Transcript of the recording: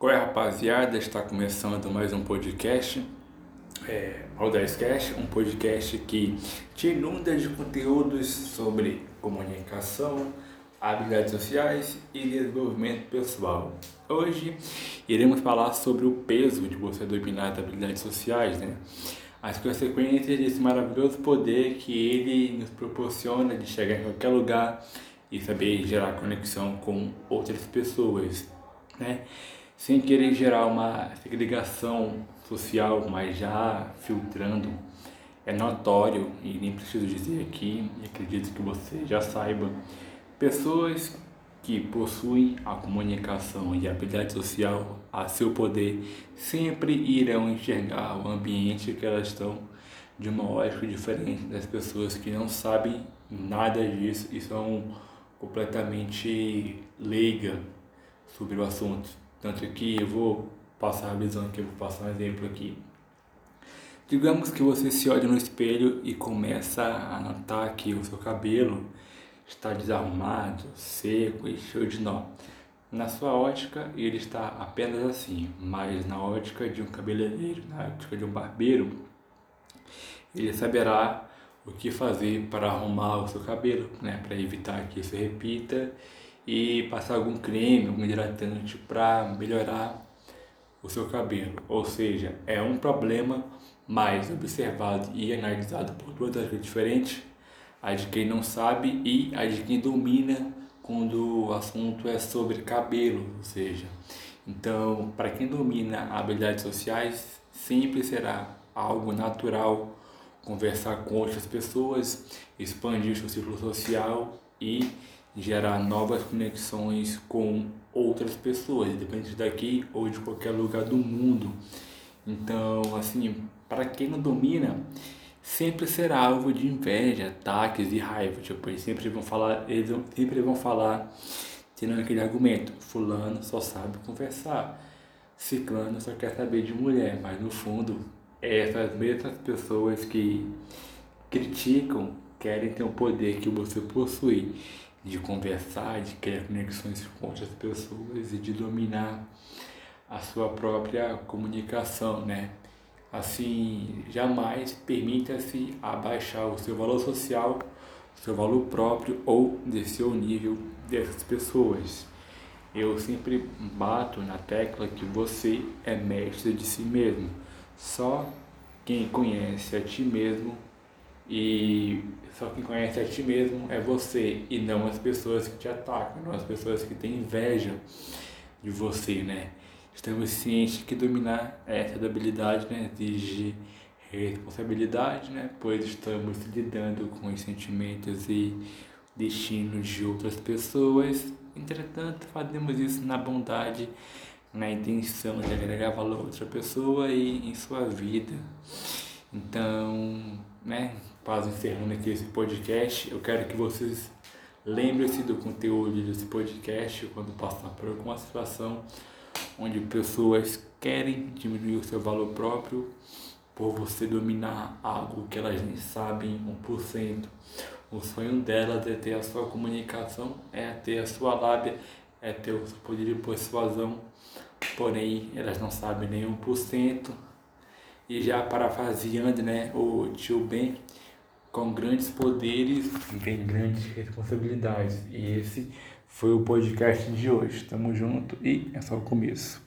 Oi rapaziada, está começando mais um podcast, é, Audacecast, um podcast que te inunda de conteúdos sobre comunicação, habilidades sociais e desenvolvimento pessoal. Hoje iremos falar sobre o peso de você dominar as habilidades sociais, né? As consequências desse maravilhoso poder que ele nos proporciona de chegar em qualquer lugar e saber gerar conexão com outras pessoas, né? Sem querer gerar uma segregação social, mas já filtrando, é notório, e nem preciso dizer aqui, e acredito que você já saiba, pessoas que possuem a comunicação e a habilidade social a seu poder sempre irão enxergar o ambiente que elas estão de uma ótica diferente das pessoas que não sabem nada disso e são completamente leigas sobre o assunto. Tanto que eu vou passar a visão eu vou passar um exemplo aqui. Digamos que você se olha no espelho e começa a notar que o seu cabelo está desarrumado, seco e cheio de nó. Na sua ótica, ele está apenas assim, mas na ótica de um cabeleireiro, na ótica de um barbeiro, ele saberá o que fazer para arrumar o seu cabelo, né, para evitar que isso repita e passar algum creme, algum hidratante para melhorar o seu cabelo. Ou seja, é um problema mais observado e analisado por duas áreas diferentes, a de quem não sabe e a de quem domina quando o assunto é sobre cabelo, ou seja, então, para quem domina habilidades sociais, sempre será algo natural conversar com outras pessoas, expandir seu círculo social e gerar novas conexões com outras pessoas, independente daqui ou de qualquer lugar do mundo. Então, assim, para quem não domina, sempre será alvo de inveja, ataques e raiva. Tipo, eles sempre vão falar, eles sempre vão falar, tendo aquele argumento, fulano só sabe conversar, ciclano só quer saber de mulher, mas no fundo, essas mesmas pessoas que criticam querem ter o poder que você possui de conversar, de criar conexões com outras pessoas e de dominar a sua própria comunicação, né? Assim, jamais permita-se abaixar o seu valor social, o seu valor próprio ou descer o nível dessas pessoas. Eu sempre bato na tecla que você é mestre de si mesmo. Só quem conhece a ti mesmo e só quem conhece a ti mesmo é você e não as pessoas que te atacam, não as pessoas que têm inveja de você, né? Estamos cientes que dominar essa habilidade né, exige responsabilidade, né? Pois estamos lidando com os sentimentos e destinos de outras pessoas. Entretanto, fazemos isso na bondade, na intenção de agregar valor a outra pessoa e em sua vida. Então, né, quase encerrando aqui esse podcast, eu quero que vocês lembrem-se do conteúdo desse podcast quando passar por alguma situação onde pessoas querem diminuir o seu valor próprio por você dominar algo que elas nem sabem 1%. O sonho delas é ter a sua comunicação, é ter a sua lábia, é ter o seu poder de persuasão, porém elas não sabem nem 1%. E já parafraseando né, o tio Ben, com grandes poderes vem grandes responsabilidades. E esse foi o podcast de hoje. Tamo junto e é só o começo.